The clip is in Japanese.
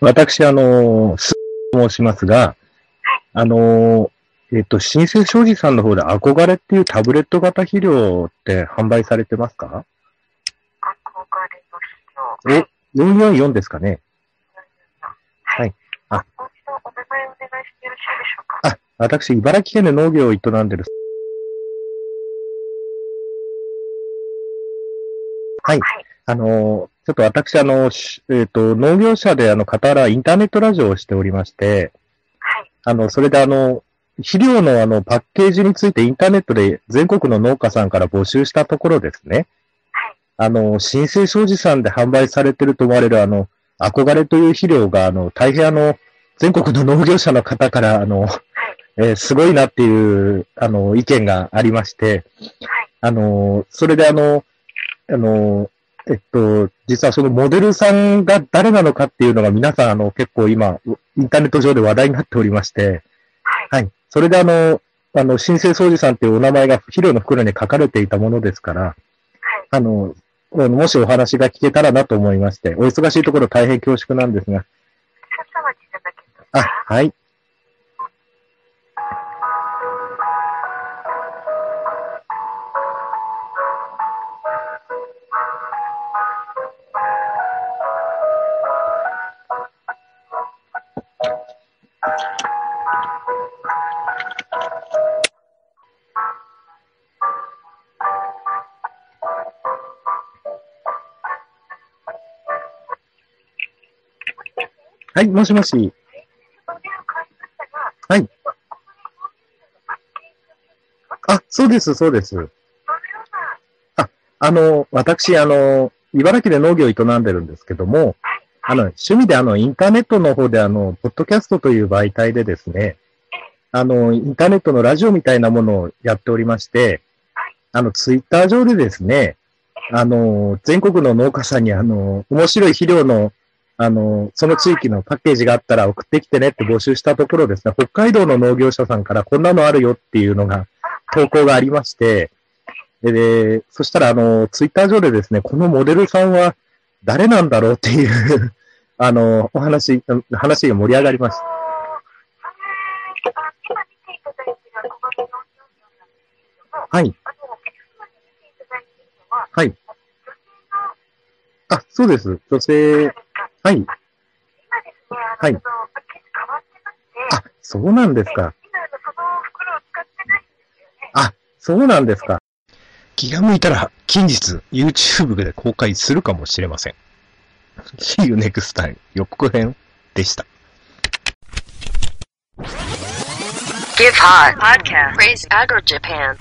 私、あの、すと申しますが、あの、えっと、新生商事さんの方で憧れっていうタブレット型肥料って販売されてますか？憧れの肥料。お ?444 ですかねあ、私、茨城県で農業を営んでる。はい。はい。あの、ちょっと私、あの、しえっ、と、農業者で、あの、傍らインターネットラジオをしておりまして、はい。あの、それであの、肥料のあの、パッケージについてインターネットで全国の農家さんから募集したところですね。はい。あの、新生商事さんで販売されてると思われるあの、憧れという肥料が、あの、大変あの、全国の農業者の方から、あの、はい。えーすごいなっていう、あの、意見がありまして、はい。あの、それであの、あの、えっと、実はそのモデルさんが誰なのかっていうのが皆さん、あの、結構今、インターネット上で話題になっておりまして、はい。はい。それであの、あの、新生掃除さんっていうお名前が肥料の袋に書かれていたものですから、はい。あの、もしお話が聞けたらなと思いまして、お忙しいところ大変恐縮なんですが、少々お待ちいただけますあ、はい。はい、もしもし。お電話変わりましたが、はい。あ、そうです、そうです。どのような、あの、私、あの、茨城で農業を営んでるんですけども、あの、趣味であの、インターネットの方であの、ポッドキャストという媒体でですね、あの、インターネットのラジオみたいなものをやっておりまして、あの、ツイッター上でですね、あの、全国の農家さんにあの、面白い肥料の、あの、その地域のパッケージがあったら送ってきてねって募集したところですね、北海道の農業者さんからこんなのあるよっていうのが、投稿がありまして、で、でそしたら、あの、ツイッター上でですね、このモデルさんは誰なんだろうっていう、あの、お話、話が盛り上がりました。はい。は、い。あ、そうです。女性、はい。今ですね、あの、はいそのパッケージ変わってまして、あ、そうなんですか。今、あのその袋を使ってないんですよね。あ、そうなんですか。気が向いたら近日 YouTube で公開するかもしれません。See you next time 予告編でした。Give Hot Podcast Praise Agro Japan